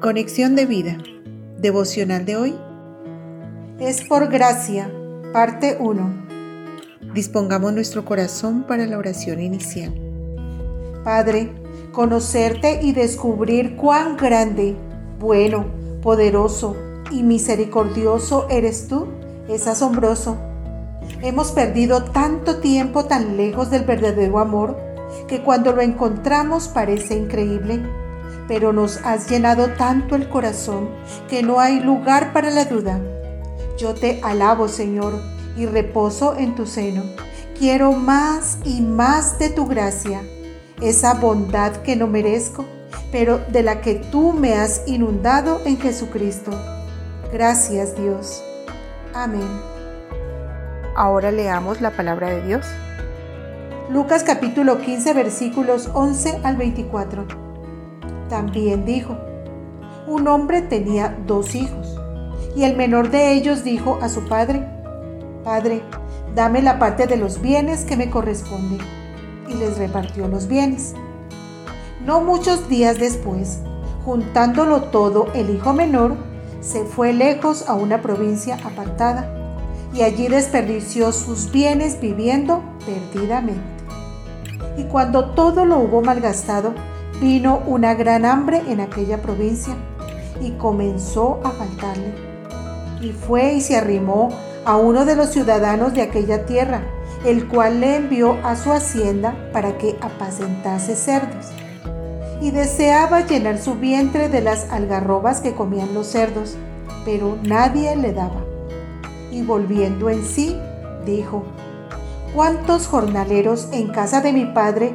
Conexión de vida. Devocional de hoy. Es por gracia. Parte 1. Dispongamos nuestro corazón para la oración inicial. Padre, conocerte y descubrir cuán grande, bueno, poderoso y misericordioso eres tú es asombroso. Hemos perdido tanto tiempo tan lejos del verdadero amor que cuando lo encontramos parece increíble, pero nos has llenado tanto el corazón que no hay lugar para la duda. Yo te alabo, Señor, y reposo en tu seno. Quiero más y más de tu gracia, esa bondad que no merezco, pero de la que tú me has inundado en Jesucristo. Gracias, Dios. Amén. Ahora leamos la palabra de Dios. Lucas capítulo 15 versículos 11 al 24. También dijo, un hombre tenía dos hijos, y el menor de ellos dijo a su padre, Padre, dame la parte de los bienes que me corresponde, y les repartió los bienes. No muchos días después, juntándolo todo, el hijo menor se fue lejos a una provincia apartada, y allí desperdició sus bienes viviendo perdidamente. Y cuando todo lo hubo malgastado, vino una gran hambre en aquella provincia y comenzó a faltarle. Y fue y se arrimó a uno de los ciudadanos de aquella tierra, el cual le envió a su hacienda para que apacentase cerdos. Y deseaba llenar su vientre de las algarrobas que comían los cerdos, pero nadie le daba. Y volviendo en sí, dijo, ¿Cuántos jornaleros en casa de mi padre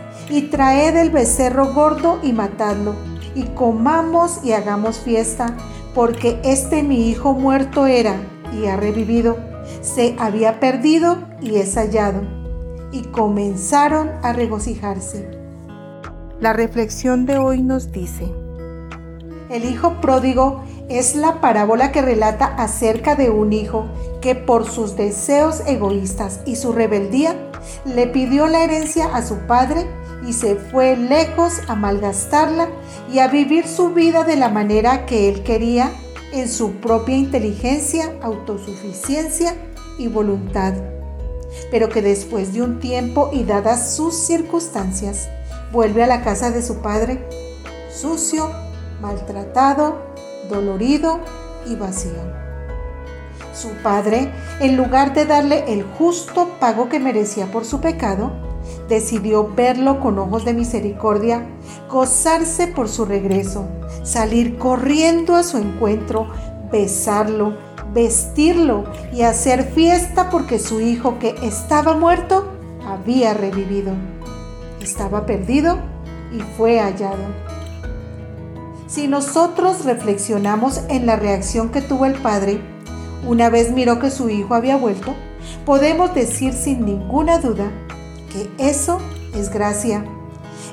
Y traed el becerro gordo y matadlo, y comamos y hagamos fiesta, porque este mi hijo muerto era y ha revivido, se había perdido y es hallado. Y comenzaron a regocijarse. La reflexión de hoy nos dice, el hijo pródigo es la parábola que relata acerca de un hijo que por sus deseos egoístas y su rebeldía le pidió la herencia a su padre y se fue lejos a malgastarla y a vivir su vida de la manera que él quería en su propia inteligencia, autosuficiencia y voluntad. Pero que después de un tiempo y dadas sus circunstancias, vuelve a la casa de su padre, sucio, maltratado, dolorido y vacío. Su padre, en lugar de darle el justo pago que merecía por su pecado, decidió verlo con ojos de misericordia, gozarse por su regreso, salir corriendo a su encuentro, besarlo, vestirlo y hacer fiesta porque su hijo que estaba muerto había revivido. Estaba perdido y fue hallado. Si nosotros reflexionamos en la reacción que tuvo el padre una vez miró que su hijo había vuelto, podemos decir sin ninguna duda que eso es gracia,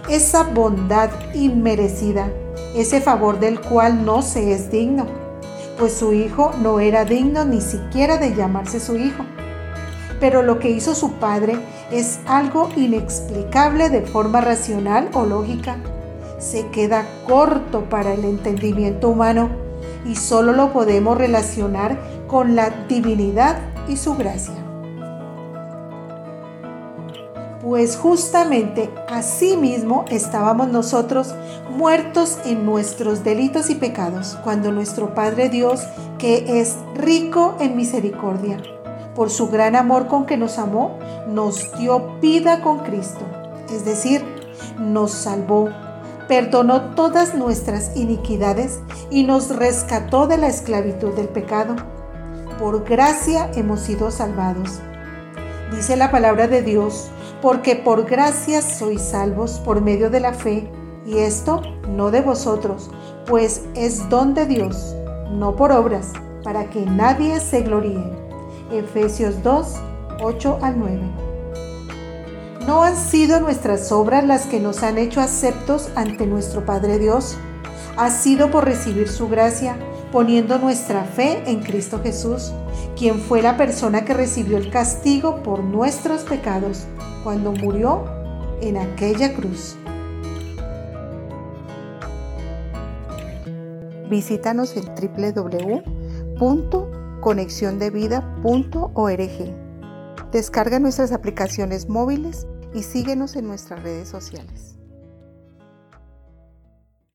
esa bondad inmerecida, ese favor del cual no se es digno, pues su hijo no era digno ni siquiera de llamarse su hijo. Pero lo que hizo su padre es algo inexplicable de forma racional o lógica se queda corto para el entendimiento humano y solo lo podemos relacionar con la divinidad y su gracia. Pues justamente así mismo estábamos nosotros muertos en nuestros delitos y pecados, cuando nuestro Padre Dios, que es rico en misericordia, por su gran amor con que nos amó, nos dio vida con Cristo. Es decir, nos salvó, perdonó todas nuestras iniquidades y nos rescató de la esclavitud del pecado. Por gracia hemos sido salvados. Dice la palabra de Dios, porque por gracia sois salvos por medio de la fe, y esto no de vosotros, pues es don de Dios, no por obras, para que nadie se gloríe. Efesios 2, 8 al 9. ¿No han sido nuestras obras las que nos han hecho aceptos ante nuestro Padre Dios? Ha sido por recibir su gracia, poniendo nuestra fe en Cristo Jesús, quien fue la persona que recibió el castigo por nuestros pecados cuando murió en aquella cruz. Visítanos en www.conexiondevida.org. Descarga nuestras aplicaciones móviles y síguenos en nuestras redes sociales.